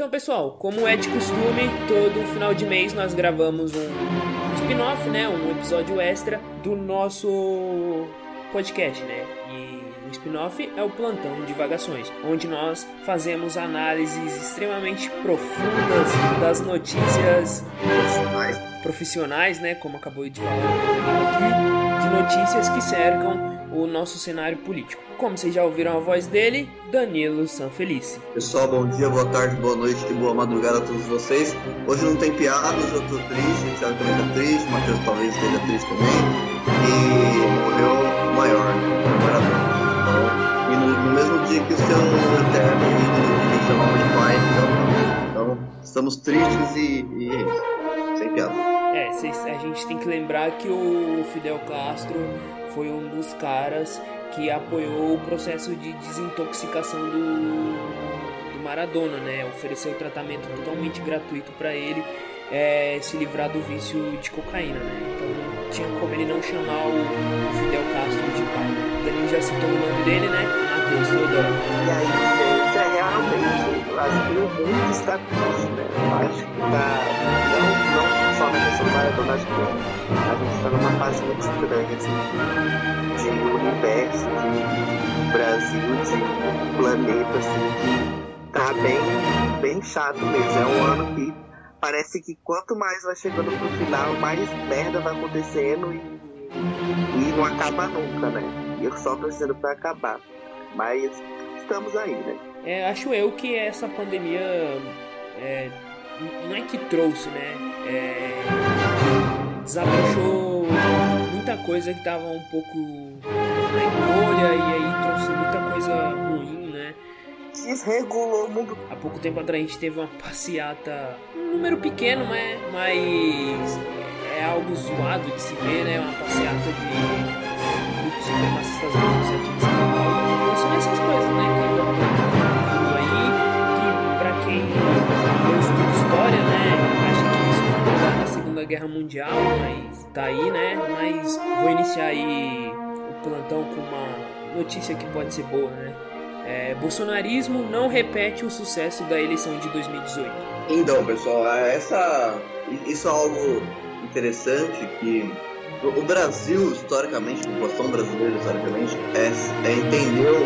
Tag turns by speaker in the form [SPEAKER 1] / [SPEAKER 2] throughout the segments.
[SPEAKER 1] Então, pessoal, como é de costume, todo final de mês nós gravamos um, spin-off, né? Um episódio extra do nosso podcast, né? E o spin-off é o Plantão Divagações, onde nós fazemos análises extremamente profundas das notícias
[SPEAKER 2] profissionais,
[SPEAKER 1] profissionais né? Como acabou de falar aqui, de notícias que cercam o nosso cenário político. Como vocês já ouviram a voz dele, Danilo Sanfelice.
[SPEAKER 2] Pessoal, bom dia, boa tarde, boa noite e boa madrugada a todos vocês. Hoje não tem piada, hoje eu tô triste, o Thiago também tá triste, o Matheus talvez esteja triste também. E morreu o maior, o. Então, e no, no, mesmo dia que o seu eterno me chamava de pai, então, então estamos tristes e, e é isso. Sem piada.
[SPEAKER 1] É, a gente tem que lembrar que o Fidel Castro foi um dos caras que apoiou o processo de desintoxicação do, do Maradona, né? Ofereceu tratamento totalmente gratuito para ele é, se livrar do vício de cocaína, né? Então não tinha como ele não chamar o, o Fidel Castro de pai. O Danilo já citou o nome dele, né? Matheus Teodoro.
[SPEAKER 3] E aí, gente, é realmente o Brasil muito está triste, né? Eu acho que tá. Não, não questão do Maradona, acho que a gente está numa fase muito estranha, assim, de universo, de Brasil, de planeta, assim, que tá bem, bem chato mesmo. É um ano que parece que quanto mais vai chegando pro final, mais merda vai acontecendo e, e não acaba nunca, né? E eu só torcendo pra acabar. Mas estamos aí, né?
[SPEAKER 1] É, acho eu que essa pandemia é, não é que trouxe, né? É, desabrochou muita coisa que tava um pouco na encolha e aí trouxe muita coisa ruim, né?
[SPEAKER 3] Desregulou o mundo.
[SPEAKER 1] Há pouco tempo atrás a gente teve uma passeata, um número pequeno, né? Mas é algo zoado de se ver, né? Uma passeata de grupos supremacistas aqui Segunda Guerra Mundial, mas tá aí, né? Mas vou iniciar aí o plantão com uma notícia que pode ser boa, né? É, bolsonarismo não repete o sucesso da eleição de 2018.
[SPEAKER 2] Então, pessoal, essa, isso é algo interessante que o Brasil, historicamente, a população brasileira, historicamente, é, é entendeu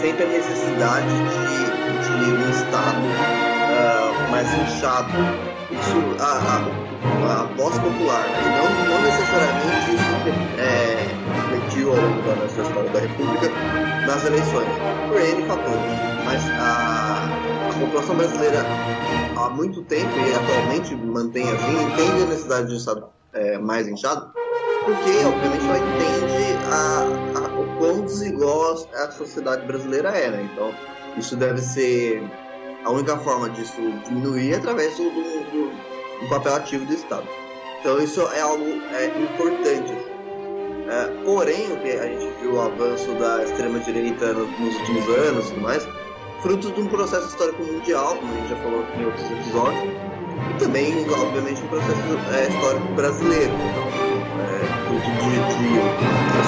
[SPEAKER 2] sempre a necessidade de, de um Estado uh, mais inchado. Isso, a, a, a voz popular, né? não, não necessariamente isso é, refletiu ao longo da nossa história da República nas eleições, por N fatores. Mas a, a população brasileira, há muito tempo e atualmente mantém assim, entende a necessidade de um Estado é, mais inchado, porque obviamente ela entende a, a, o quão desigual a sociedade brasileira é, né? Então isso deve ser a única forma disso diminuir é através do, do, do, papel ativo do Estado. Então isso é algo é, importante. É, porém, o que a gente viu o avanço da extrema direita nos, últimos anos e mais, fruto de um processo histórico mundial, como a gente já falou em outros episódios, e também, obviamente, um processo é, histórico brasileiro. Então, é, fruto de, de,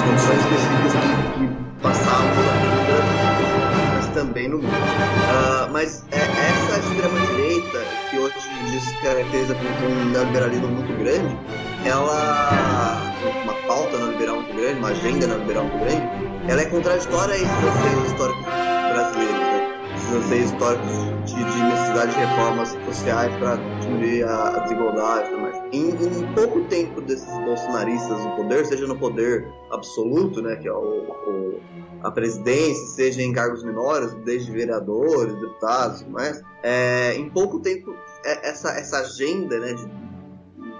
[SPEAKER 2] condições específicas que, que passavam no mundo. Uh, mas é, essa extrema-direita, que hoje se caracteriza por um neoliberalismo muito grande, ela, uma pauta neoliberal muito grande, uma agenda neoliberal muito grande, ela é contraditória a esses anseios históricos brasileiros, né? esses anseios históricos de, de necessidade de reformas sociais para diminuir a, a desigualdade e mais. Em, em, pouco tempo desses bolsonaristas no poder, seja no poder absoluto, né, que é o, o a presidência, seja em cargos menores, desde vereadores, deputados e mais, é, em pouco tempo é, essa, essa agenda né, de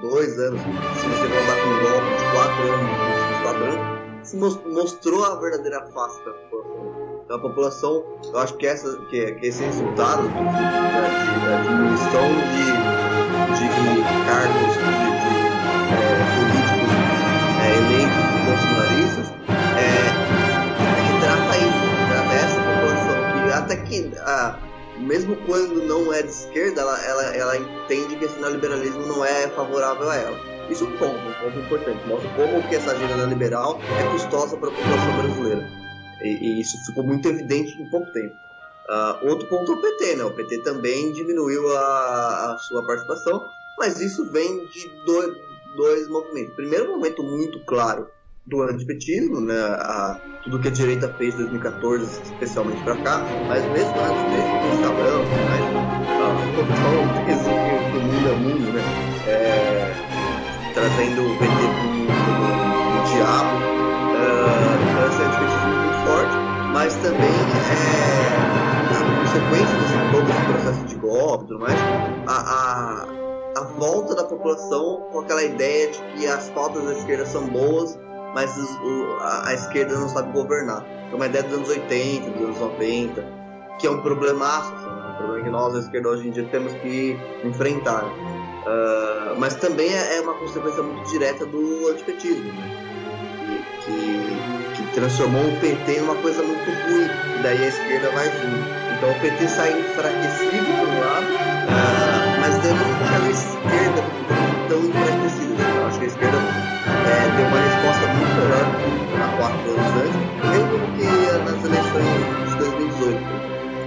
[SPEAKER 2] dois anos, se você andar com um golpe de quatro anos, de quatro anos, se mostrou a verdadeira face da população. Então a população, eu acho que, essa, que, que esse resultado da diminuição de, de cargos de, de é, políticos é, eleitos bolsonaristas é, retrata isso, retrata essa população que até que a mesmo quando não é de esquerda, ela, ela, ela entende que esse neoliberalismo não é favorável a ela. Isso é um ponto, um ponto importante. Mostra como que essa agenda neoliberal é custosa para a população brasileira. E, e, isso ficou muito evidente em pouco tempo. Uh, outro ponto é o PT, né? O PT também diminuiu a, a sua participação, mas isso vem de dois, dois movimentos. Primeiro momento muito claro do antipetismo, né? A, tudo que a direita fez em 2014, especialmente para cá, mas mesmo antes do Instagram, mas a do mundo é mundo, né? É, trazendo o PT pro diabo, uh, então esse forte, mas também é, consequência de todo esse processo de golpe e tudo mais, a, a, a volta da população com aquela ideia de que as pautas da esquerda são boas mas o, a, a, esquerda não sabe governar. É uma ideia dos anos 80, dos anos 90, que é um problemaço, assim, né? um problema que nós, a esquerda, hoje em dia temos que enfrentar. Uh, mas também é, é uma consequência muito direta do antipetismo, né? que, que, transformou o PT numa coisa muito ruim, e daí a esquerda vai vir. Então o PT sai enfraquecido por um lado, uh, mas eu não acho a esquerda tão enfraquecida. Eu acho que a esquerda é, deu uma resposta muito melhor há quatro anos antes, mesmo do que nas eleições de 2018.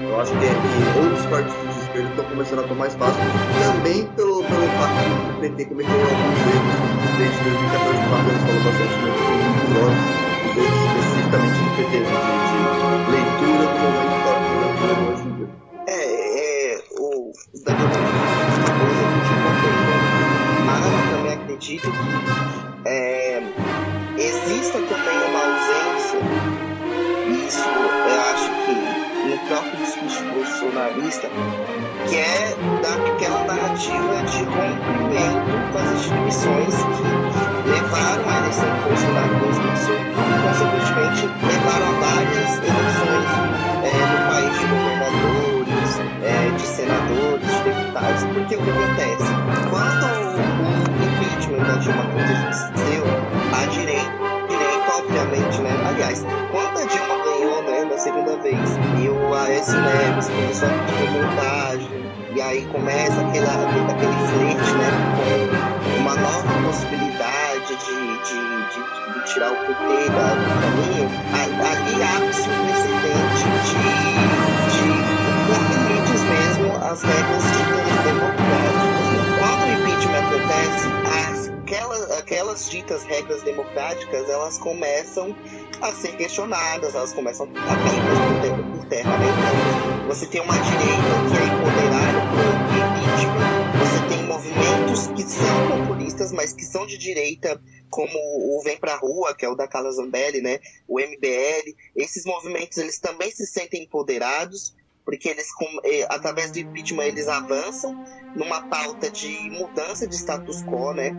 [SPEAKER 2] Eu acho que, é que outros partidos de esquerda estão começando a tomar espaço, também pelo, pelo fato que o PT cometeu alguns erros desde 2014, o Matheus falou bastante no especificamente do PT, de, de leitura do momento histórico brasileiro hoje em dia.
[SPEAKER 3] É, é, o Daniel coisa que te mas eu também acredito que é, exista também uma ausência, isso eu acho que no próprio discurso bolsonarista, que é daquela narrativa de rompimento com as instituições né? Aliás, quando a Dilma ganhou, né, na segunda vez, e o Aécio Neves começou a pedir montagem, e aí começa aquela, aquele frente, né, com uma nova possibilidade de, de, de, de tirar o PT da, do caminho, ali abre-se um precedente de, de limites mesmo as regras de democráticas. Quando o impeachment acontece, aquelas, aquelas ditas regras democráticas elas começam a ser questionadas, elas começam a cair por terra. Né? Então, você tem uma direita que é empoderada por impeachment, você tem movimentos que são populistas, mas que são de direita, como o Vem Pra Rua, que é o da Carla Zambelli, né? o MBL. Esses movimentos eles também se sentem empoderados, porque eles, eh, através do impeachment, eles avançam numa pauta de mudança de status quo, né?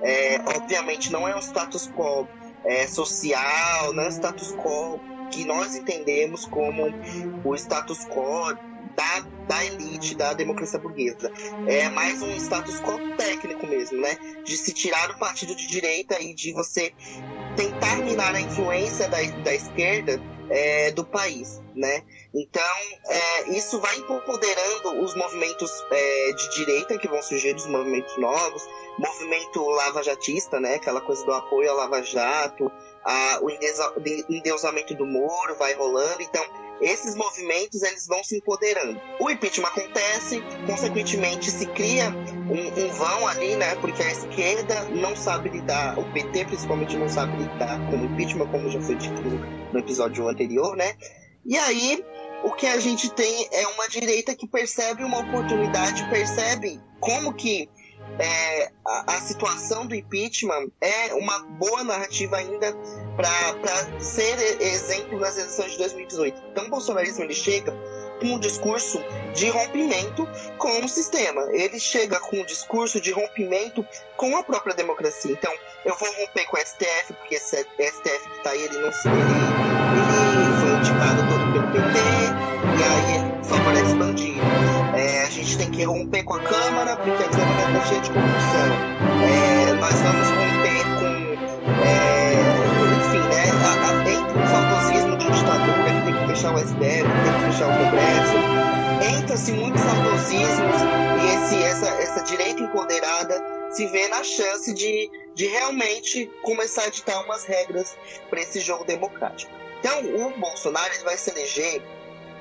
[SPEAKER 3] É, obviamente não é um status quo é, social, é um status quo que nós entendemos como o status quo da, da elite, da democracia burguesa. É mais um status quo técnico mesmo, né? De se tirar do partido de direita e de você tentar minar a influência da, da esquerda é, do país, né? Então, é, isso vai empoderando os movimentos é, de direita que vão surgir, os movimentos novos, movimento lava-jatista, né? Aquela coisa do apoio ao lava-jato, o endeusamento do Moro vai rolando. Então, esses movimentos eles vão se empoderando. O impeachment acontece, consequentemente se cria um, um, vão ali, né? Porque a esquerda não sabe lidar, o PT principalmente não sabe lidar com o impeachment, como já foi dito no episódio anterior, né? E aí o que a gente tem é uma direita que percebe uma oportunidade, percebe como que é, a, a, situação do impeachment é uma boa narrativa ainda para ser exemplo nas eleições de 2018. Então, o bolsonarismo ele chega com um discurso de rompimento com o sistema. Ele chega com um discurso de rompimento com a própria democracia. Então, eu vou romper com o STF, porque esse STF que está aí, ele não. Ele, ele foi indicado todo pelo PT, e aí ele favorece gente tem que romper com a Câmara, porque a Câmara está cheia de corrupção. É, nós vamos romper com. É, enfim, né? A, a, entre o saudosismo de ditadura, que tem que fechar o STF, tem que fechar o Congresso. Entra-se muitos saudosismos e esse, essa, essa direita empoderada se vê na chance de, de realmente começar a ditar umas regras para esse jogo democrático. Então, o Bolsonaro vai se eleger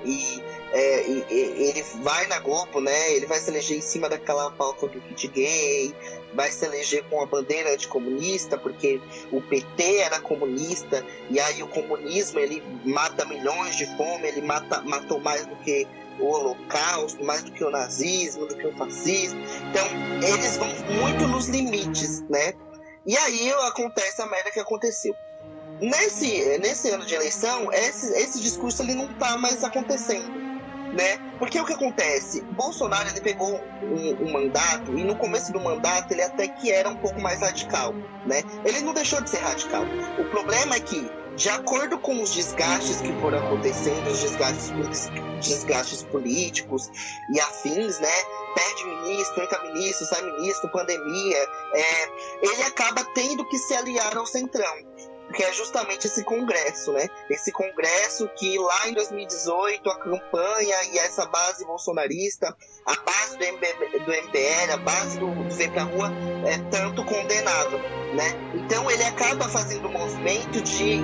[SPEAKER 3] E, é, e, e, ele vai na Globo, né? Ele vai se eleger em cima daquela pauta do kit gay, vai se eleger com a bandeira anticomunista, porque o PT era comunista, e aí o comunismo ele mata milhões de fome, ele mata, matou mais do que o holocausto, mais do que o nazismo, do que o fascismo. Então, eles vão muito nos limites, né? E aí acontece a merda que aconteceu. Nesse, nesse ano de eleição, esse, esse discurso ele não tá mais acontecendo. Né? Porque o que acontece? Bolsonaro ele pegou um, um, mandato e no começo do mandato ele até que era um pouco mais radical, né? Ele não deixou de ser radical. O problema é que de acordo com os desgastes que foram acontecendo, os desgastes, desgastes políticos e afins, né? Perde ministro, entra ministro, sai ministro, pandemia, é, ele acaba tendo que se aliar ao centrão que é justamente esse congresso, né? Esse congresso que lá em 2018 a campanha e essa base bolsonarista, a base do, MB, do MBL, a base do, do Vem Pra Rua, é tanto condenado, né? Então ele acaba fazendo um movimento de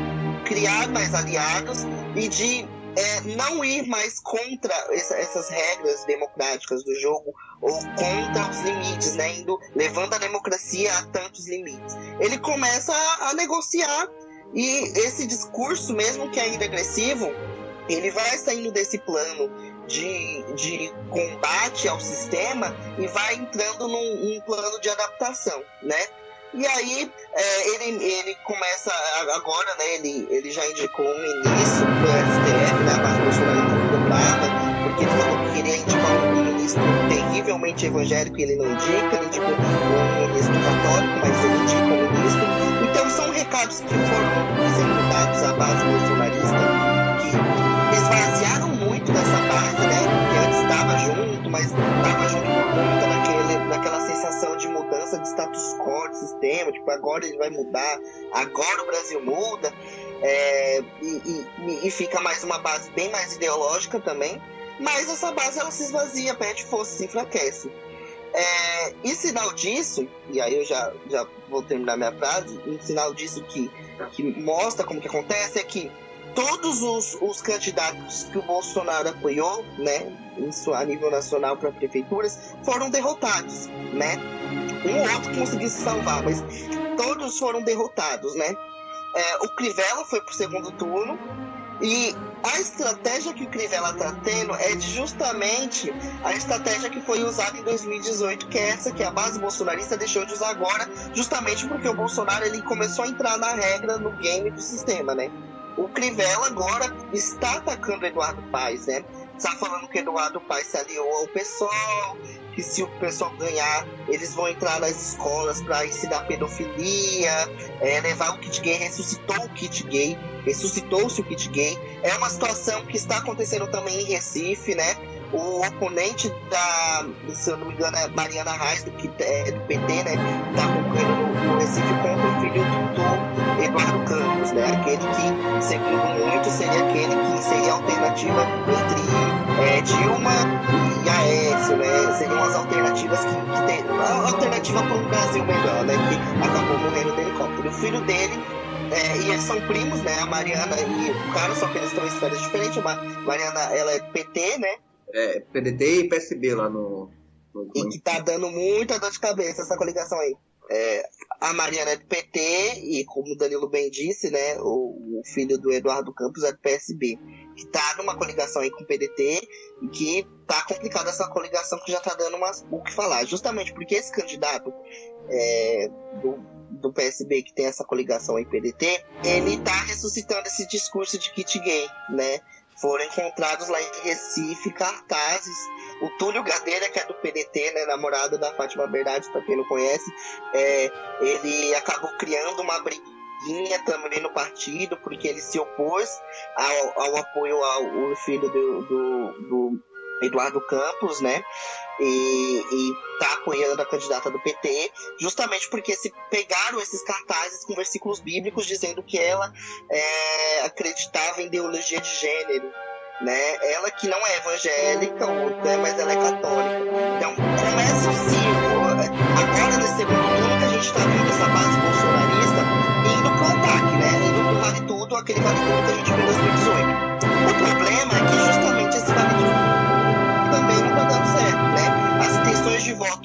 [SPEAKER 3] criar mais aliados e de é, não ir mais contra essa, essas regras democráticas do jogo ou contra os limites, né? Indo, levando a democracia a tantos limites. Ele começa a, a negociar e esse discurso, mesmo que ainda agressivo, ele vai saindo desse plano de, de combate ao sistema e vai entrando num, num plano de adaptação, né? E aí é, ele, ele começa agora, né? Ele, ele já indicou um ministro do STF, né? Bolsonarista muito brava, porque ele falou que queria indicar um ministro terrivelmente evangélico e ele não indica, ele indicou um ministro católico, mas ele indica um ministro. Então são recados que foram dados à base bolsonarista que esvaziaram muito dessa base, né? Que antes estava junto, mas estava junto por conta mudança de status quo de sistema, tipo, agora ele vai mudar, agora o Brasil muda, é, e, e, e, fica mais uma base bem mais ideológica também, mas essa base ela se esvazia, perde força, se enfraquece. É, e sinal disso, e aí eu já, já vou terminar minha frase, um sinal disso que, que mostra como que acontece é que todos os, os candidatos que o Bolsonaro apoiou, né, isso a nível nacional para prefeituras, foram derrotados, né? Um outro conseguiu se salvar, mas todos foram derrotados, né? É, o Crivella foi pro segundo turno e a estratégia que o Crivella está tendo é justamente a estratégia que foi usada em 2018, que é essa que a base bolsonarista deixou de usar agora, justamente porque o Bolsonaro ele começou a entrar na regra no game do sistema, né? O Crivella agora está atacando Eduardo Paes, né? Está falando que Eduardo Paes se aliou ao pessoal, que se o pessoal ganhar, eles vão entrar nas escolas para ensinar pedofilia, é, levar o kit gay, ressuscitou o kit gay, ressuscitou-se o kit gay. É uma situação que está acontecendo também em Recife, né? O oponente da, se eu não me engano, é Mariana Reis, do, que, é, do PT, né? Tá concorrendo no, Recife contra o filho do, do, Eduardo Campos, né? Aquele que, segundo muito, seria aquele que seria a alternativa entre é, Dilma e Aécio, né? Seriam as alternativas que, que tem. A alternativa para um Brasil melhor, né? Que acabou morrendo no helicóptero. O filho dele é, e eles são primos, né? A Mariana e o cara, só que eles estão em histórias diferentes. A Mariana, ela é PT, né?
[SPEAKER 2] É, PDT e PSB lá no, no,
[SPEAKER 3] E que tá dando muita dor de cabeça essa coligação aí. É, a Mariana é do PT e, como o Danilo bem disse, né, o, o, filho do Eduardo Campos é do PSB, que tá numa coligação aí com o PDT e que tá complicada essa coligação que já tá dando umas, o que falar. Justamente porque esse candidato é, do, do PSB que tem essa coligação aí PDT, ele tá ressuscitando esse discurso de kit gay, né? Foram encontrados lá em Recife cartazes. O Túlio Gadeira, que é do PDT, né, namorado da Fátima Bernardes, para quem não conhece, é, ele acabou criando uma briguinha também no partido, porque ele se opôs ao, ao apoio ao, ao filho do, do, do Eduardo Campos, né? E, e tá apoiando a candidata do PT, justamente porque se pegaram esses cartazes com versículos bíblicos dizendo que ela é, acreditava em ideologia de gênero, né? Ela que não é evangélica, outra, mas ela é católica. Então começa o ciclo. Agora nesse segundo turno que a gente está vendo essa base bolsonarista indo pro ataque, né? Indo pro vale tudo, aquele vale tudo que a gente viu em 2018. O problema é que justamente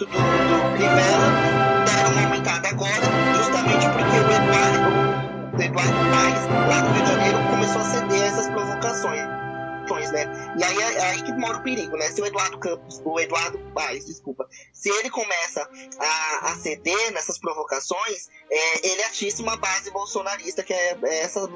[SPEAKER 3] do, do Crivella, deram uma aumentada agora, justamente porque o Eduardo, o Eduardo Paes, lá no Rio de Janeiro, começou a ceder a essas provocações. Né? E aí é, é aí que mora o perigo, né? Se o Eduardo Campos, o Eduardo Paes, desculpa, se ele começa a, a ceder nessas provocações, é, ele atiça uma base bolsonarista, que é, é essa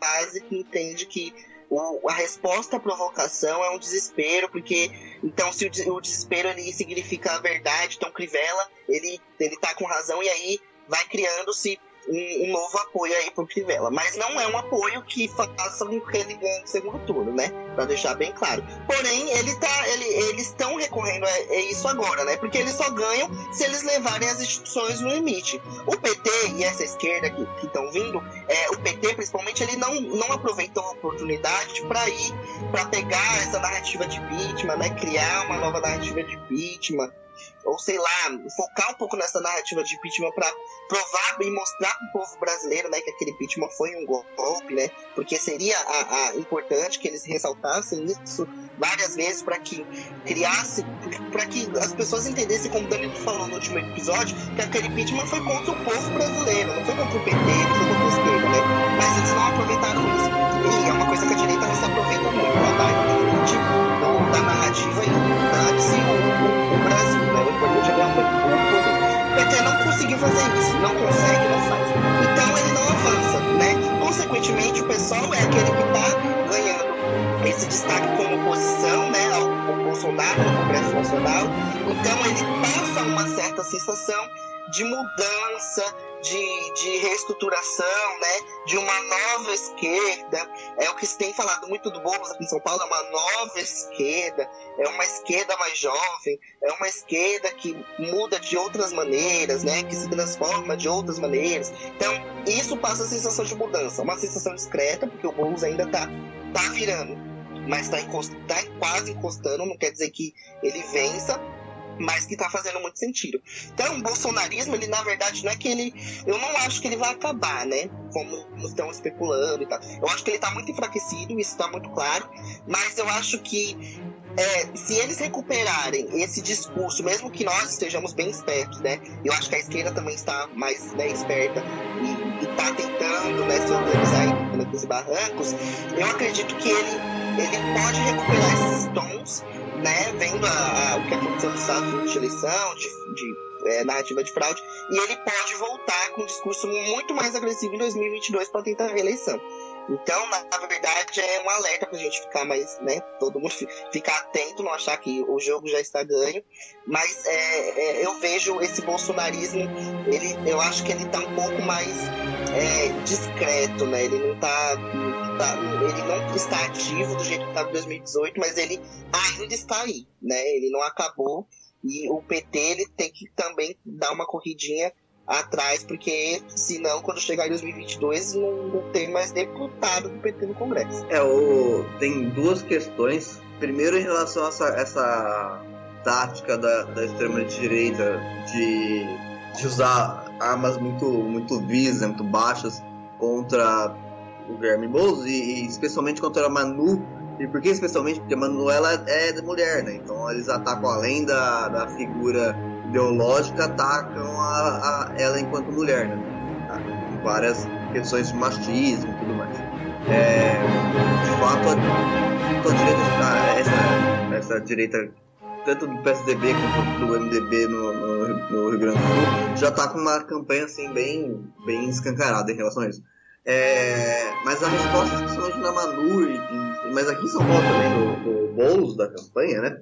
[SPEAKER 3] base que entende que o, a resposta à provocação é um desespero, porque então se o, o desespero ele significa a verdade, então Crivella ele, ele tá com razão e aí vai criando-se um, um, novo apoio aí pro Crivella. Mas não é um apoio que faça com que ele ganhe o segundo turno, né? Pra deixar bem claro. Porém, ele tá, ele, eles estão recorrendo a, isso agora, né? Porque eles só ganham se eles levarem as instituições no limite. O PT e essa esquerda que estão vindo, é, o PT principalmente, ele não, não aproveitou a oportunidade para ir, para pegar essa narrativa de vítima, né? Criar uma nova narrativa de vítima ou sei lá, focar um pouco nessa narrativa de impeachment para provar e mostrar para o povo brasileiro, né, que aquele impeachment foi um golpe, né, porque seria a, a importante que eles ressaltassem isso várias vezes para que criasse, para que as pessoas entendessem, como o Danilo falou no último episódio, que aquele impeachment foi contra o povo brasileiro, não foi contra o PT, não foi contra a sensação de mudança, de, de reestruturação, né? De uma nova esquerda. É o que se tem falado muito do Boulos aqui em São Paulo, é uma nova esquerda, é uma esquerda mais jovem, é uma esquerda que muda de outras maneiras, né? Que se transforma de outras maneiras. Então, isso passa a sensação de mudança, uma sensação discreta, porque o Boulos ainda tá, tá virando, mas está tá quase encostando, não quer dizer que ele vença, mas que tá fazendo muito sentido. Então, o bolsonarismo, ele na verdade não é que ele. Eu não acho que ele vai acabar, né? Como estão especulando e tal. Eu acho que ele tá muito enfraquecido, isso tá muito claro, mas eu acho que é, se eles recuperarem esse discurso, mesmo que nós estejamos bem espertos, né? Eu acho que a esquerda também está mais né, esperta e, está tentando né, se organizar em os barrancos. Eu acredito que ele, ele pode recuperar esses tons né, vendo a, o que nos Estados Unidos de eleição, de, de é, narrativa de fraude, e ele pode voltar com um discurso muito mais agressivo em 2022 para tentar a reeleição. Então, na, verdade, é um alerta para a gente ficar mais, né, todo mundo ficar atento, não achar que o jogo já está ganho. Mas é, é, eu vejo esse bolsonarismo, ele, eu acho que ele está um pouco mais é, discreto, né? Ele não está tá, ele não está ativo do jeito que estava em 2018, mas ele ainda está aí, né? Ele não acabou e o PT ele tem que também dar uma corridinha atrás, porque senão quando chegar em 2022 não, não tem mais deputado do PT no Congresso.
[SPEAKER 2] É, o, tem duas questões. Primeiro em relação a essa, essa tática da, da extrema-direita de, de usar armas muito, muito visas, muito baixas contra o Guilherme Boulos e, e, especialmente contra a Manu. E por que especialmente? Porque a Manu ela é mulher, né? Então eles atacam além da, da figura ideológica, atacam a, a ela enquanto mulher, né? Tá? várias questões de machismo e tudo mais. É, de fato, a, a direita, essa, essa direita tanto do PSDB quanto do MDB no, no, no, Rio Grande do Sul, já está com uma campanha assim bem, bem escancarada em relação a isso. É, mas a resposta, especialmente na Manu, e, mas aqui em São Paulo também, no, no Boulos da campanha, né?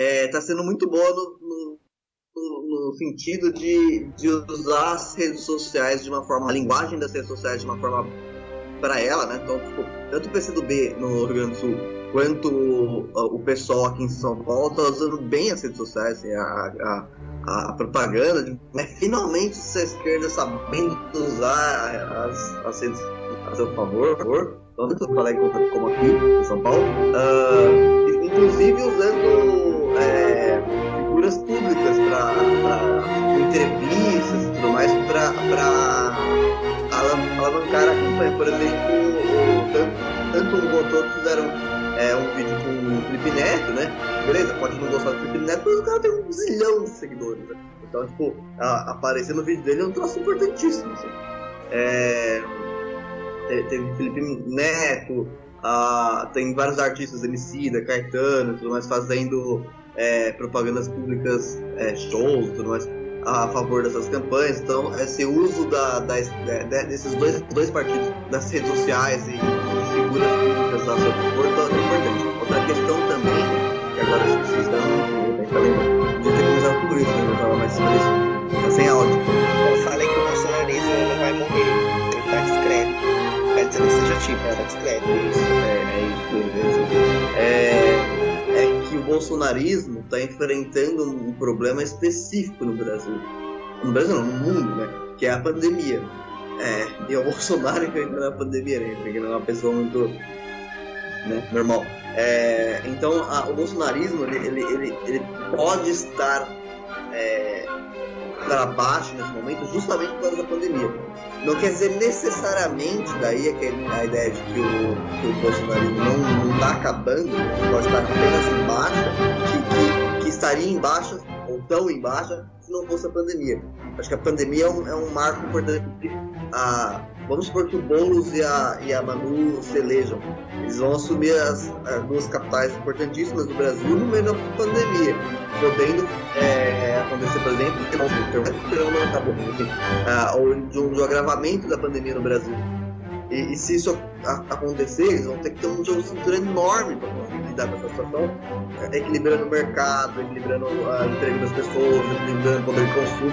[SPEAKER 2] Está é, tá sendo muito boa no, no, no, sentido de, de usar as redes sociais de uma forma, a linguagem das redes sociais de uma forma para ela, né? Então, tipo, tanto o PCdoB no Rio Grande do Sul quanto o, o pessoal aqui em São Paulo está usando bem as redes sociais, assim, a, a a, propaganda, de, né, finalmente a esquerda sabendo usar as, as redes a seu favor, tanto colegas como aqui em São Paulo, uh, inclusive usando figuras públicas para entrevistas e tudo mais para alavancar a campanha. Por exemplo, o, tanto, tanto um quanto fizeram é, um vídeo com o Felipe Neto, né? Beleza, pode não gostar do Felipe Neto, mas o cara tem um zilhão de seguidores, né? Então, tipo, a, aparecer no vídeo dele é um troço importantíssimo, assim. É, teve Felipe Neto, a, tem vários artistas, Emicida, Caetano, tudo mais, fazendo é, propagandas públicas, é, shows, tudo mais a favor dessas campanhas. Então, esse uso da, da, de, desses dois, dois partidos, das redes sociais e figuras públicas a seu favor, é importante.
[SPEAKER 3] Bolsonarismo
[SPEAKER 2] está enfrentando um problema específico no Brasil. No Brasil não, no mundo, né? Que é a pandemia. É, e o Bolsonaro enfrentando a pandemia, né? Porque ele é uma pessoa muito né, normal. É, então, a, o bolsonarismo, ele, ele, ele, ele pode estar é, para baixo nesse momento justamente por causa da pandemia. Não quer dizer necessariamente daí a ideia de que o, que o bolsonarismo não está acabando, pode estar apenas em baixa, que, que, que estaria em baixa ou tão em baixa se não fosse a pandemia. Acho que a pandemia é um, é um marco importante a, vamos supor que o Boulos e a, e a Manu se elejam. Eles vão assumir as, as duas capitais importantíssimas do Brasil no meio da pandemia, podendo é, acontecer, por exemplo, que não, acabou, enfim, uh, ou de um, de um agravamento da pandemia no Brasil. E, e, se isso acontecer, eles vão ter que ter um jogo de cintura enorme para conseguir lidar com essa situação, é, equilibrando o mercado, equilibrando o emprego das pessoas, equilibrando o poder de consumo,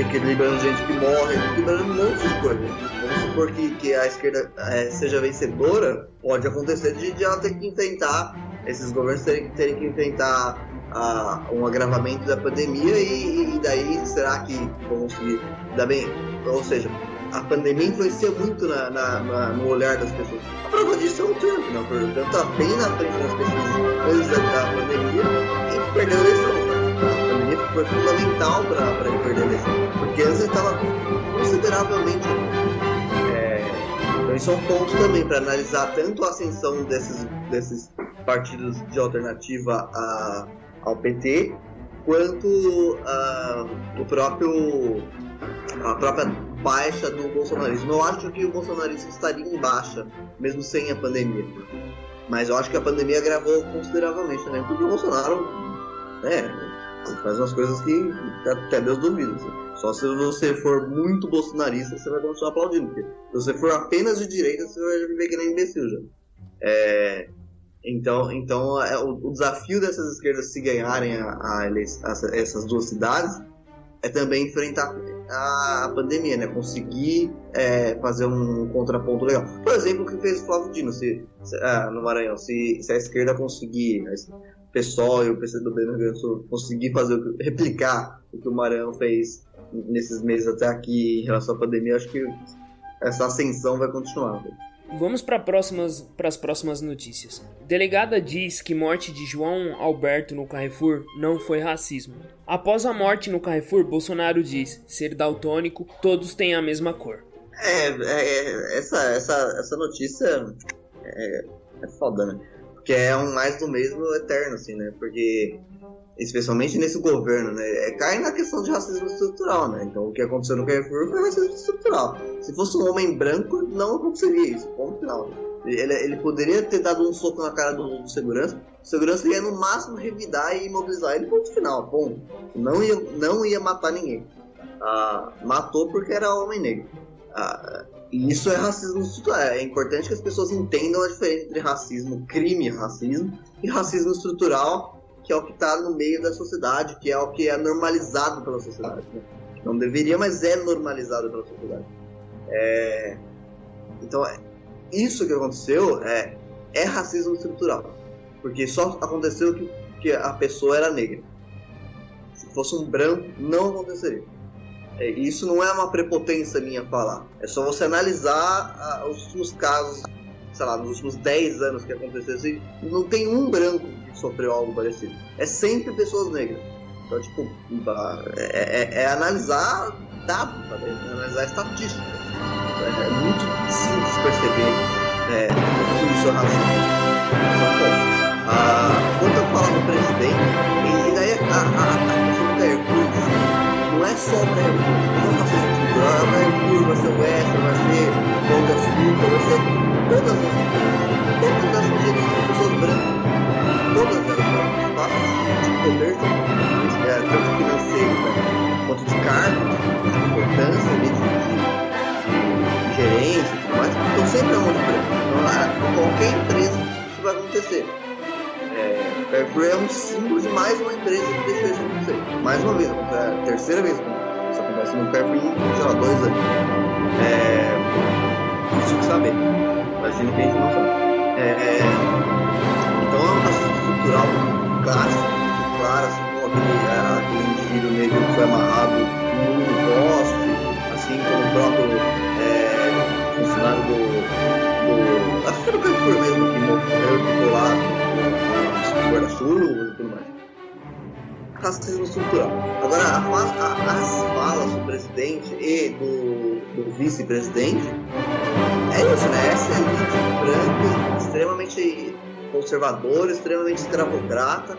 [SPEAKER 2] equilibrando gente que morre, equilibrando um monte de coisas. Vamos supor que, que a esquerda é, seja vencedora, pode acontecer de, de ela ter que enfrentar, esses governos terem, terem que enfrentar uh, um agravamento da pandemia e, e, daí será que vão conseguir dar bem? Ou seja, a pandemia influencia muito na, na, na, no olhar das pessoas. A prova disso é o Trump, não? O Trump está bem na frente das pessoas antes da, pandemia e perdeu a eleição. A pandemia foi fundamental para ele perder a eleição, porque antes ele estava consideravelmente. É, então, isso é um ponto também para analisar tanto a ascensão desses, desses partidos de alternativa a, ao PT, quanto uh, o próprio a própria baixa do bolsonarismo. Eu acho que o bolsonarismo estaria em baixa, mesmo sem a pandemia. Mas eu acho que a pandemia agravou consideravelmente também, porque o Bolsonaro né, faz umas coisas que até Deus duvida. Assim. Só se você for muito bolsonarista, você vai continuar aplaudindo. Porque se você for apenas de direita, você vai viver que nem imbecil já. É, então, então é, o, o, desafio dessas esquerdas se ganharem a, a, a, essas duas cidades é também enfrentar a pandemia, né? Conseguir é, fazer um contraponto legal. Por exemplo, o que fez o Flávio Dino se, se, ah, no Maranhão. Se, se, a esquerda conseguir, o PSOL e o PCdoB no Rio Grande do Sul conseguir fazer, replicar o que o Maranhão fez nesses meses até aqui em relação à pandemia, acho que essa ascensão vai continuar. Né?
[SPEAKER 1] Vamos para próximas, as próximas notícias. Delegada diz que morte de João Alberto no Carrefour não foi racismo. Após a morte no Carrefour, Bolsonaro diz ser daltônico, todos têm a mesma cor.
[SPEAKER 2] É, é, é essa, essa, essa notícia é, é foda, né? Porque é um mais do mesmo eterno, assim, né? Porque especialmente nesse governo, né? É, cai na questão de racismo estrutural, né? Então o que aconteceu no Carrefour foi racismo estrutural. Se fosse um homem branco, não aconteceria isso, ponto final. Ele, ele poderia ter dado um soco na cara do, do segurança, o segurança ia no máximo revidar e imobilizar ele, ponto final, ponto. Não ia, não ia matar ninguém. Ah, matou porque era homem negro. Ah, e isso é racismo estrutural. É importante que as pessoas entendam a diferença entre racismo, crime racismo, e racismo estrutural, que é o que está no meio da sociedade, que é o que é normalizado pela sociedade. Né? Não deveria, mas é normalizado pela sociedade. É... Então, é, isso que aconteceu é, é racismo estrutural. Porque só aconteceu que, que a pessoa era negra. Se fosse um branco, não aconteceria. É, isso não é uma prepotência minha falar. É só você analisar os últimos casos, sei lá, nos últimos 10 anos que aconteceu assim, não tem um branco sofreu algo parecido. É sempre pessoas negras. Então, tipo, é, é, é analisar dados, sabe? É analisar estatística. É, é, muito simples perceber é, tudo isso é racismo. Ah, quando eu falo do presidente, e daí a, a, questão Caio Cruz não é só Caio Cruz, não vai ser o Caio Cruz vai ser Wesley, vai ser Açúcar, vai ser todas as todas as pessoas brancas. Todas elas são espaços de poder, é, tanto financeiro né, quanto de cargo, de importância, de, gerência e tudo mais. Então sempre é homem branco. Então, qualquer empresa isso vai acontecer. É, Carrefour é um símbolo de mais uma empresa que deixou isso acontecer. Mais uma vez, é a terceira vez isso acontece no Carrefour em, sei lá, dois anos. É, que saber. Imagina que a gente não sabe. É, então é uma racismo estrutural clássico, claro, assim como aquele, é, aquele indivíduo negro que foi amarrado no poste, assim como o próprio é, funcionário do, do. Acho que foi do Carrefour mesmo que morreu, lá no guarda-chuva e mais. Racismo estrutural. Agora, a, a, as falas do presidente e do, do vice-presidente é isso, né? Essa elite branca, extremamente conservadora, extremamente escravocrata,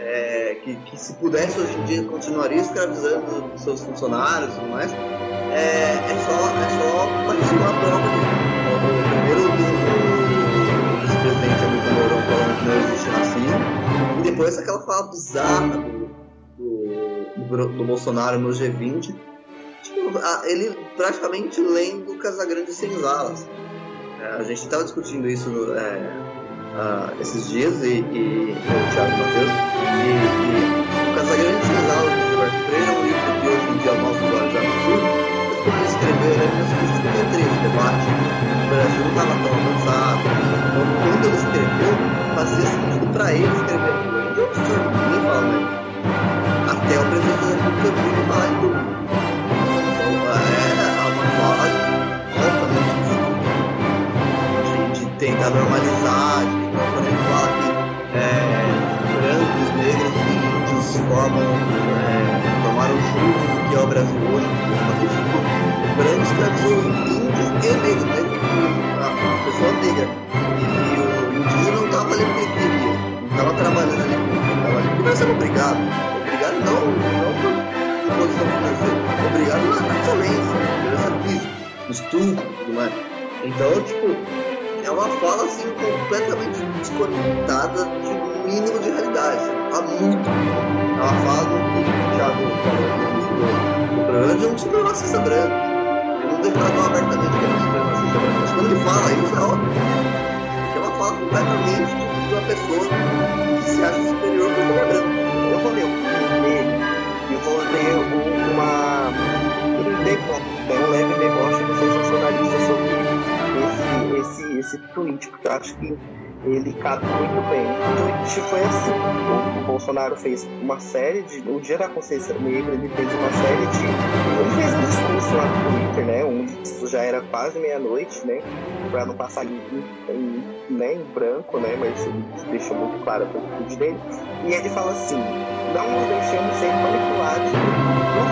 [SPEAKER 2] é, que, que, se pudesse hoje em dia continuaria escravizando seus funcionários e tudo mais, é, é só, é só mais uma prova do primeiro do, vice-presidente Hamilton Mourão falando que não existe racismo, depois aquela fala bizarra do, do, do, Bolsonaro no G20, tipo, ele praticamente lendo Casagrande Senzalas. É, a gente estava discutindo isso é, uh, esses dias e, e o Thiago Matheus e, e o Casagrande Senzalas do Gilberto Freire é um livro que hoje em dia o nosso olhos já absurdo quando ele escreveu ele em 1953 o debate o Brasil não estava tão avançado então quando ele escreveu fazia sentido para ele escrever é até o presidente da República vir falar em tudo tentar normalizar, quando ele fala que é, brancos, negros que se formam, é, formaram do que é o Brasil hoje, mas tipo, brancos escravizou índios e negros, a pessoa negra. E, e o indígena não estava ali não estava trabalhando obrigado. Obrigado não, não por financeira, obrigado na, na violência, violência física, estupro e tudo mais. Então, tipo, é uma fala assim completamente desconectada de um mínimo de realidade. Há muito. É uma fala do Thiago falou no início do programa de um supremacista branco. Ele não declarou abertamente que era um supremacista branco, mas quando ele fala isso é óbvio. É uma fala completamente de uma pessoa que se acha superior ele é branco.
[SPEAKER 3] Eu vou ler o livro dele e vou ler uma. um deboche, um leve deboche do sensacionalista sobre esse, esse tweet, porque eu acho que ele cabe muito bem. O tweet foi assim: o, Bolsonaro fez uma série de. O Dia da Consciência Negra, ele fez uma série de. Ele fez um discurso lá no Twitter, né? Um, isso já era quase meia-noite, né? Pra não passar em, em, né, em branco, né? Mas ele deixou muito claro a atitude dele. E ele fala assim: não nos deixemos ser manipulados por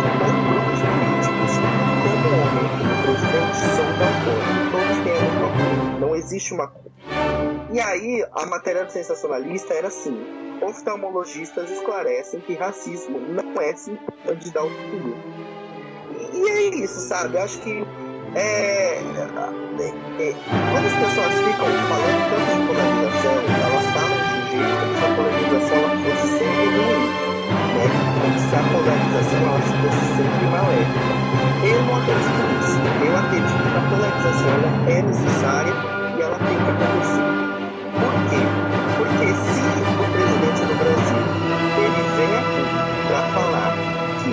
[SPEAKER 3] grupos políticos como homem, como presidente, são tão todos existe uma cor. E aí, a matéria do sensacionalista era assim: oftalmologistas esclarecem que racismo não é sintoma de altura. E, é isso, sabe? Acho que é, é, é, quando as pessoas ficam falando tanto de polarização, elas falam de um jeito como se a polarização fosse sempre ruim, né? como se a polarização ela fosse sempre maléfica. Eu não acredito nisso. Eu acredito que a polarização é necessária ela tem que acontecer. Por quê? Porque se o presidente do Brasil ele vem para falar que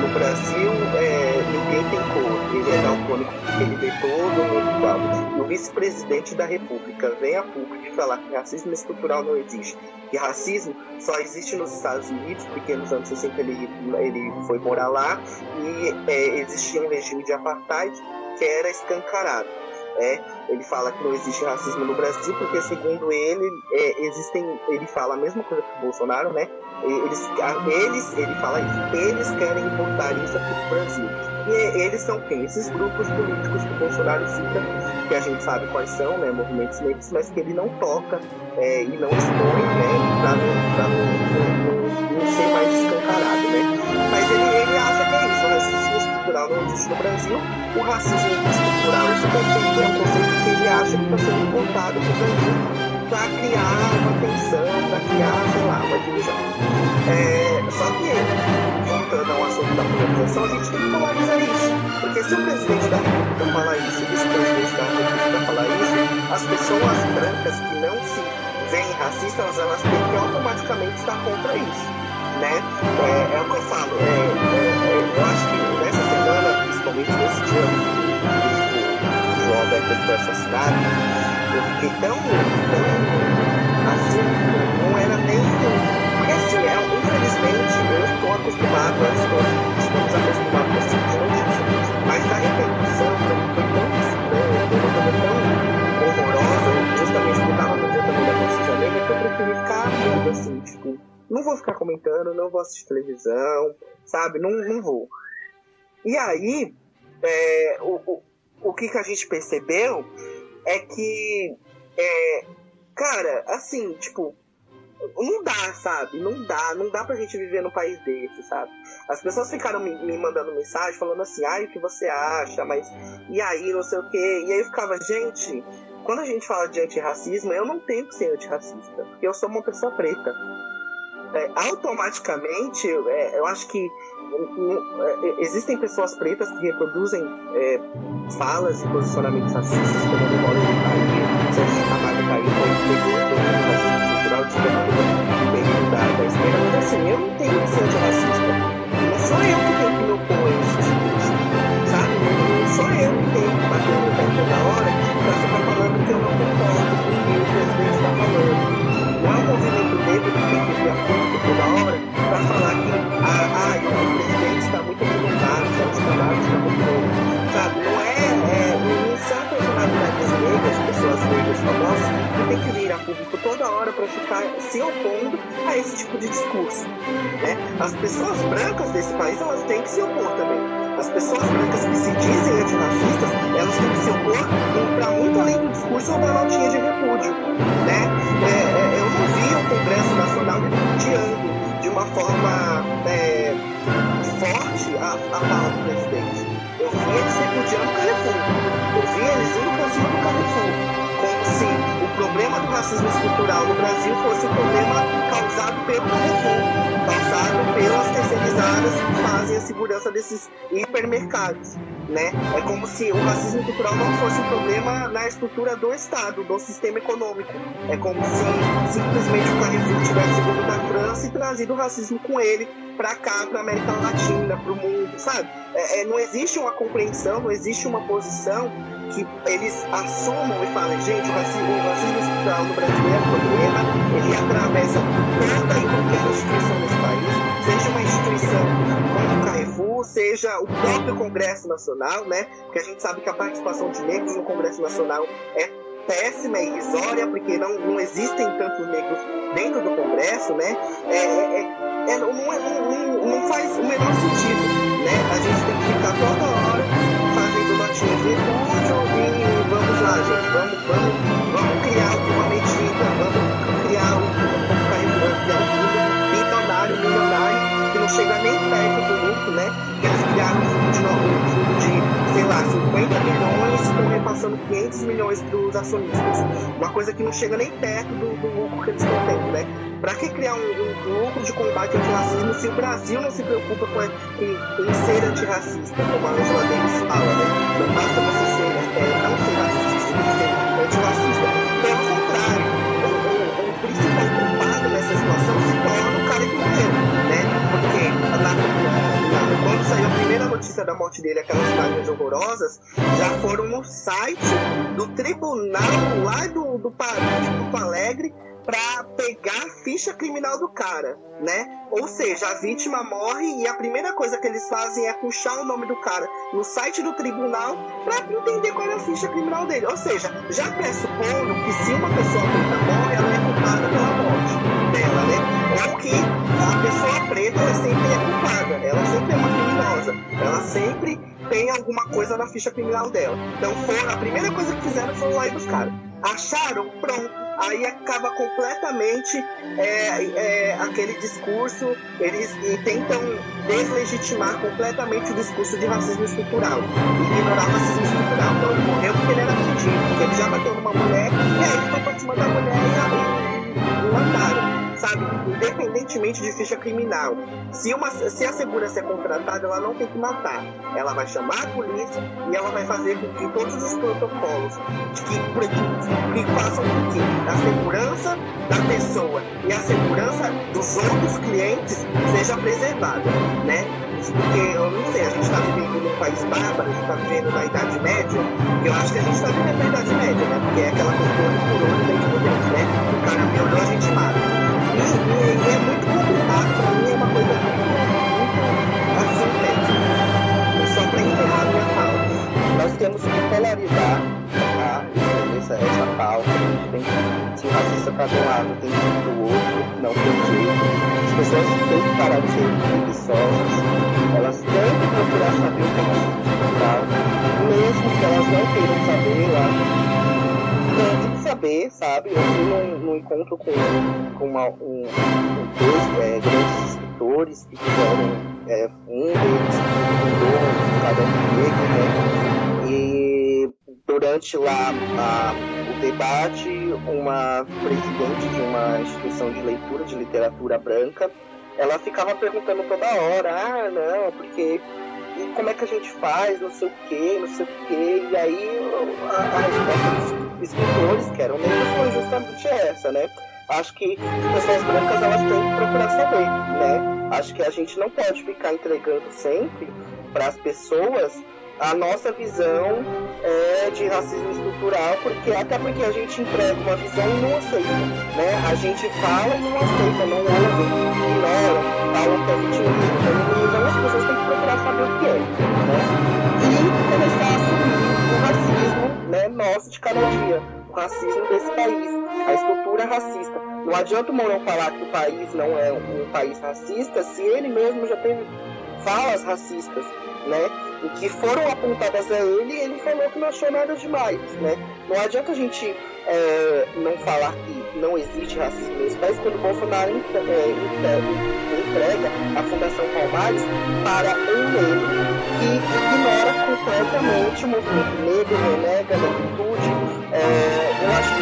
[SPEAKER 3] no Brasil é, ninguém tem cor, ele é daltônico ele vê todo mundo igual, e o vice-presidente da República vem a público falar que racismo estrutural não existe, que racismo só existe nos Estados Unidos, porque nos anos 60 ele, ele foi morar lá e é, existia um regime de apartheid que era escancarado. É, ele fala que não existe racismo no Brasil porque segundo ele é, existem ele fala a mesma coisa que o Bolsonaro né eles, eles ele fala isso eles querem importar isso aqui no Brasil E eles são quem? Esses grupos políticos que o Bolsonaro cita, que a gente sabe quais são, né, movimentos negros, mas que ele não toca é, e não expõe, né, para não, pra não, não, não, ser mais escancarado, né. Mas ele, ele acha que é isso, o racismo estrutural não existe no Brasil, o racismo é um conceito que ele acha que está sendo implantado no Brasil para criar uma tensão, para criar, sei lá, uma divisão. É, só que, voltando ao assunto da polarização, a gente tem que polarizar isso. Porque se o presidente da República falar isso, e o vice-presidente da República falar isso, as pessoas brancas que não se veem racistas, elas têm que automaticamente estar contra isso. Né? É, é o que eu falo. É, é eu acho que nessa semana, principalmente nesse dia que Alberto foi assassinado, eu fiquei tão, tão assim, não era nem porque assim, é, infelizmente, eu estou acostumado, nós todos estamos acostumados com esse tipo notícia. Mas a repercussão foi tão estranha, foi tão horrorosa, justamente porque estava no dia também da consciência negra, que eu preferi ficar vendo assim, tipo, não vou ficar comentando, não vou assistir televisão, sabe? Não, não vou. E aí, é, o, o que, que a gente percebeu é que, é, cara, assim, tipo, não dá, sabe? Não dá, não dá pra gente viver num país desse, sabe? As pessoas ficaram me, me mandando mensagem falando assim, ai, o que você acha, mas e aí, não sei o quê. E aí eu ficava, gente, quando a gente fala de antirracismo, eu não tenho que ser antirracista, porque eu sou uma pessoa preta. É, automaticamente, é, eu acho que existem pessoas pretas que reproduzem é, falas e posicionamentos racistas, como o de Caí, Sérgio Camargo Caí, foi pegou o racismo cultural de período da, da esquerda, mas assim, eu não tenho que ser antirracista. Não sou eu que tenho que me opor a esse discurso, sabe? Não sou eu que tenho que bater no pé toda hora pra ficar falando que eu não concordo com o que o presidente está falando. Não é um movimento negro que tem que vir a toda hora para falar que famosas, que tem que vir a público toda hora para ficar se opondo a esse tipo de discurso. Né? As pessoas brancas desse país elas têm que se opor também. As pessoas brancas que se dizem antirracistas, elas têm que se opor para muito além do discurso ou da notinha de repúdio. Né? É, é, eu não vi o Congresso Nacional repudiando de uma forma é, forte a, a do presidente. Eu vi eles repudiando o Carrefour. Eu vi eles indo para cima do Carrefour problema do racismo estrutural no Brasil fosse um problema causado pelo Carrefour, causado pelas terceirizadas que fazem a segurança desses hipermercados. Né? É como se o racismo estrutural não fosse um problema na estrutura do Estado, do sistema econômico. É como se simplesmente o Carrefour tivesse vindo da França e trazido o racismo com ele para cá, para América Latina, para o mundo, sabe? É, é, não existe uma compreensão, não existe uma posição que eles assumam e falem, gente, o racismo, o racismo estrutural no Brasil é problema, ele atravessa toda e qualquer instituição nesse país, seja uma instituição Carrefour, seja o próprio Congresso Nacional, né? Porque a gente sabe que a participação de negros no Congresso Nacional é péssima e irrisória, porque não, não existem tantos negros dentro do Congresso, né? É, é, é, não, não, não, faz o menor sentido, né? A gente tem que ficar toda hora fazendo notinha de repúdio e vamos lá, gente, vamos, vamos, vamos criar alguma medida, vamos criar um, vamos criar um fundo bilionário, milionário, que não chega nem perto lá, 50 milhões, estão repassando 500 milhões para os acionistas. Uma coisa que não chega nem perto do, do lucro que eles estão tendo, né? Para que criar um, um, lucro de combate ao racismo se o Brasil não se preocupa com, com, com ser antirracista, como a Angela Davis fala, né? Site do tribunal lá do, do, do, do Palegre para pegar a ficha criminal do cara, né? Ou seja, a vítima morre e a primeira coisa que eles fazem é puxar o nome do cara no site do tribunal para entender qual é a ficha criminal dele. Ou seja, já pressupondo que se uma pessoa preta morre, ela é culpada pela morte dela, né? Ou que a pessoa preta ela sempre é culpada, ela sempre é uma criminosa, ela sempre alguma coisa na ficha criminal dela. Então foram, a primeira coisa que fizeram foi lá e buscaram. Acharam, pronto. Aí acaba completamente é, é, aquele discurso, eles tentam deslegitimar completamente o discurso de racismo estrutural. Ignorar o racismo estrutural. Então ele morreu porque ele era mendigo, porque ele já bateu numa mulher, e aí ele foi pra cima da mulher e, e, e mataram sabe? Independentemente de ficha criminal. Se, uma, se a segurança é contratada, ela não tem que matar. Ela vai chamar a polícia e ela vai fazer com que todos os protocolos que, que, que façam com que a segurança da pessoa e a segurança dos outros clientes seja preservada, né? Porque eu não sei, a gente está vivendo num país bárbaro, a gente está vivendo na Idade Média, eu acho que a gente está vivendo na Idade Média, né? Porque é aquela coisa do olho olho, dente por dente, né? O cara me a gente mata. E, é muito complicado, pra mim é uma coisa muito, assim, Só para encerrar minha fala. Nós temos que polarizar tá? essa, essa pauta, a gente tem que, se o racista de um lado, tem que ir do outro, não tem jeito. As pessoas têm que parar de ser preguiçosas, elas têm que procurar saber o que racismo cultural, mesmo que elas não queiram saber, acho tem que saber, sabe? Eu fui num, num encontro com, com uma, um, dois é, grandes escritores que fizeram é, um deles fundou cada negro, né? E durante lá a, o debate, uma presidente de uma instituição de leitura de literatura branca, ela ficava perguntando toda hora, ah, não, porque como é que a gente faz, não sei o que, não sei o que, e aí a, a resposta dos escritores, que eram negros, foi justamente essa, né? Acho que as pessoas brancas elas têm que procurar saber, né? Acho que a gente não pode ficar entregando sempre para as pessoas a nossa visão é, de racismo estrutural, porque até porque a gente entrega uma visão e não aceita, né? A gente fala e não aceita, não ouve, ignora, fala que é vitimismo, então as pessoas têm que procurar saber o que é, né? E começar a assumir o racismo, né, nosso de cada dia, o racismo desse país, a estrutura racista. Não adianta o Mourão falar que o país não é um país racista se ele mesmo já teve falas racistas, né? E que foram apontadas a ele e ele falou que não achou nada demais, né? Não adianta a gente é, não falar que não existe racismo nesse país quando o Bolsonaro é, entrega a Fundação Palmares para um negro que ignora completamente o movimento negro, renega a negritude, é, eu acho que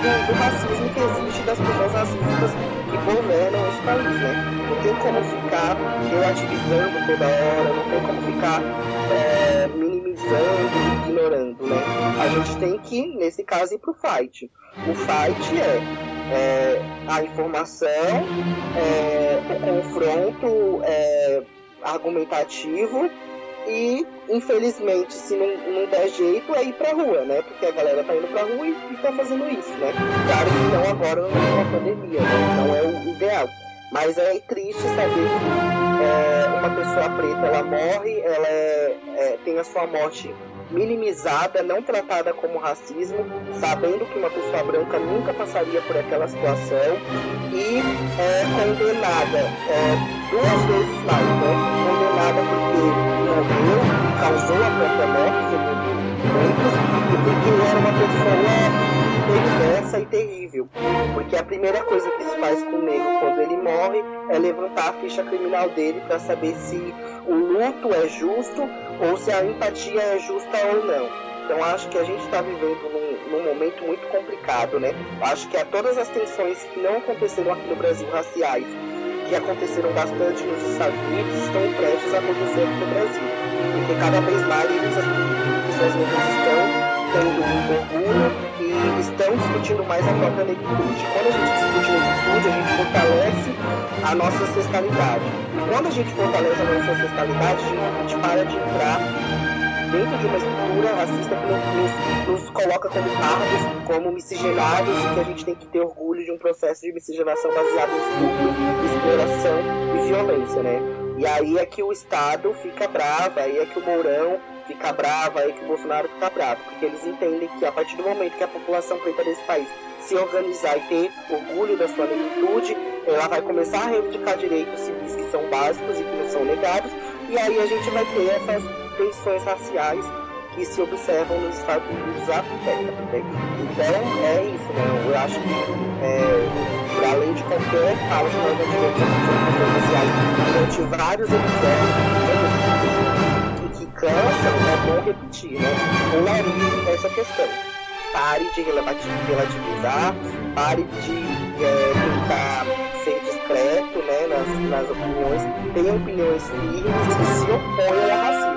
[SPEAKER 3] do, racismo que existe das pessoas racistas que governam esse país, né? Não tem como ficar relativizando toda hora, não tem como ficar é, minimizando, ignorando, né? A gente tem que, nesse caso, ir pro fight. O fight é, é a informação, é, o confronto é, argumentativo e, infelizmente, se não, não der jeito, é ir pra rua, né? Porque a galera tá indo pra rua e, e tá fazendo isso, né? Claro que não agora numa pandemia, né? Não é o ideal. Mas é triste saber que é, uma pessoa preta, ela morre, ela é, é, tem a sua morte minimizada, não tratada como racismo, sabendo que uma pessoa branca nunca passaria por aquela situação e é condenada é, duas vezes mais, né? Condenada porque morreu, causou a própria morte, segundo muitos, e porque era uma pessoa perversa e terrível, porque a primeira coisa que se faz com o negro quando ele morre é levantar a ficha criminal dele para saber se o luto é justo ou se a empatia é justa ou não. Então acho que a gente está vivendo num, num, momento muito complicado, né? Acho que a todas as tensões que não aconteceram aqui no Brasil raciais, que aconteceram bastante nos Estados Unidos, estão prestes a acontecer no Brasil. Porque cada vez mais as pessoas estão tendo muito orgulho e estão discutindo mais a própria negritude. Quando a gente discute negritude, a gente fortalece a nossa ancestralidade. E quando a gente fortalece a nossa ancestralidade, a gente para de entrar dentro de uma estrutura racista que nos, nos, coloca como pardos, como miscigenados, e que a gente tem que ter orgulho de um processo de miscigenação baseado em estupro, exploração e violência, né? E aí é que o Estado fica bravo, aí é que o Mourão fica brava, aí que o Bolsonaro fica bravo, porque eles entendem que a partir do momento que a população preta desse país se organizar e ter orgulho da sua negritude, ela vai começar a reivindicar direitos civis que são básicos e que não são negados, e aí a gente vai ter essas tensões raciais que se observam nos Estados Unidos. Né? Então é isso, né? Eu acho que é, para além de qualquer causa nós já tivemos tensões raciais durante vários episódios e que cansam, é bom repetir, né? Polarize essa questão. Pare de relativizar, pare de é, tentar ser discreto né, nas, nas opiniões, tenha opiniões firmes e se oponham ao racismo.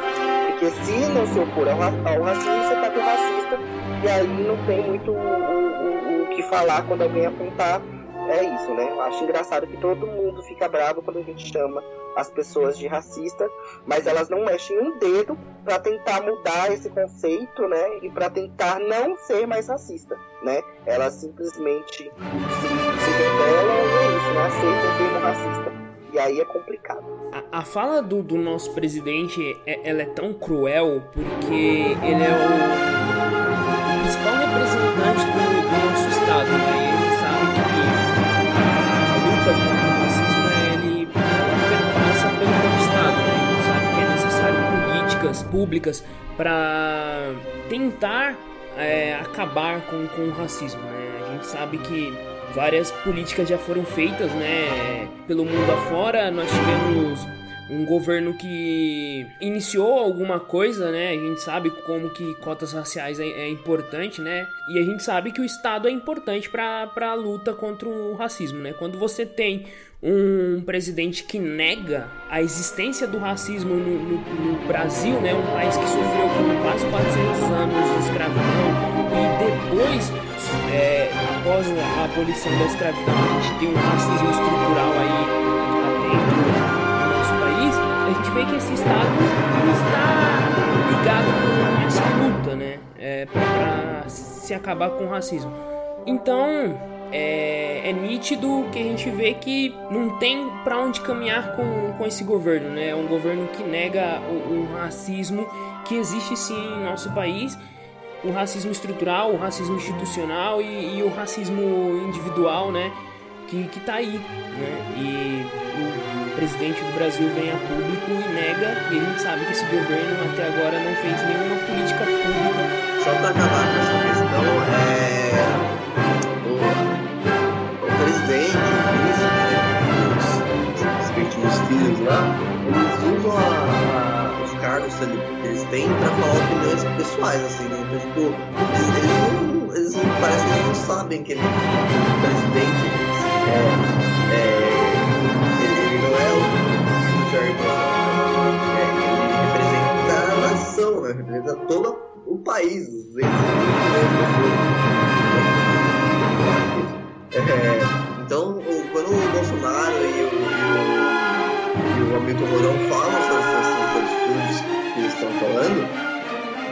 [SPEAKER 3] Porque se não se opor ao, ao racismo, você está com racista, e aí não tem muito o, o, o, que falar quando alguém apontar. É isso, né? Eu acho engraçado que todo mundo fica bravo quando a gente chama as pessoas de racista, mas elas não mexem um dedo para tentar mudar esse conceito, né? E para tentar não ser mais racista, né? Elas simplesmente se, se rebelam e é isso, né? Aceitam o termo racista. E aí é complicado.
[SPEAKER 1] A, a fala do, do, nosso presidente é, ela é tão cruel porque ele é o principal representante do, do nosso estado, né? Ele sabe que a luta contra o racismo é ele passa pelo nosso estado, né? Ele sabe que é necessário políticas públicas para tentar é, acabar com, com o racismo, né? A gente sabe que várias políticas já foram feitas, né, pelo mundo afora. Nós tivemos um governo que iniciou alguma coisa, né? A gente sabe como que cotas raciais é, é importante, né? E a gente sabe que o Estado é importante para a luta contra o racismo, né? Quando você tem um presidente que nega a existência do racismo no, no, no Brasil, né? Um país que sofreu com quase 400 anos de escravidão e depois, é, após a abolição da escravidão, a gente tem um racismo estrutural aí dentro a gente vê que esse Estado está ligado com essa luta, né? É, para se acabar com o racismo. Então, é, é, nítido que a gente vê que não tem para onde caminhar com, com esse governo, né? É um governo que nega o, o racismo que existe sim em nosso país o racismo estrutural, o racismo institucional e, e o racismo individual, né? Que, que tá aí, né? E o, presidente do Brasil vem a público e nega, e a gente sabe que esse governo até agora não fez nenhuma política pública.
[SPEAKER 2] Só para acabar com essa questão, é... o, o presidente, né, os respectivos filhos lá, eles usam a, a, os cargos que eles têm para falar opiniões pessoais, assim, né? Eles, eles, não, eles não, parece que eles não sabem que ele, o presidente é, é é, ele representa a nação, né? representa todo o país, é, Então, quando o Bolsonaro e o, e o, e o Hamilton Mourão falam essas, essas atitudes que eles estão falando,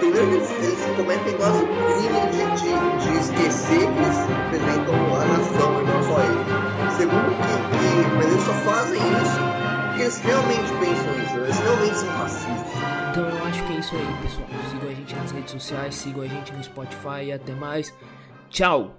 [SPEAKER 2] que eles, eles cometem quase o crime de, de, de esquecer que eles representam a nação e não só ele. Segundo que, que mas eles só fazem isso porque eles realmente pensam isso, eles realmente são racistas.
[SPEAKER 1] Então eu acho que é isso aí, pessoal. Sigam a gente nas redes sociais, sigam a gente no Spotify e até mais. Tchau!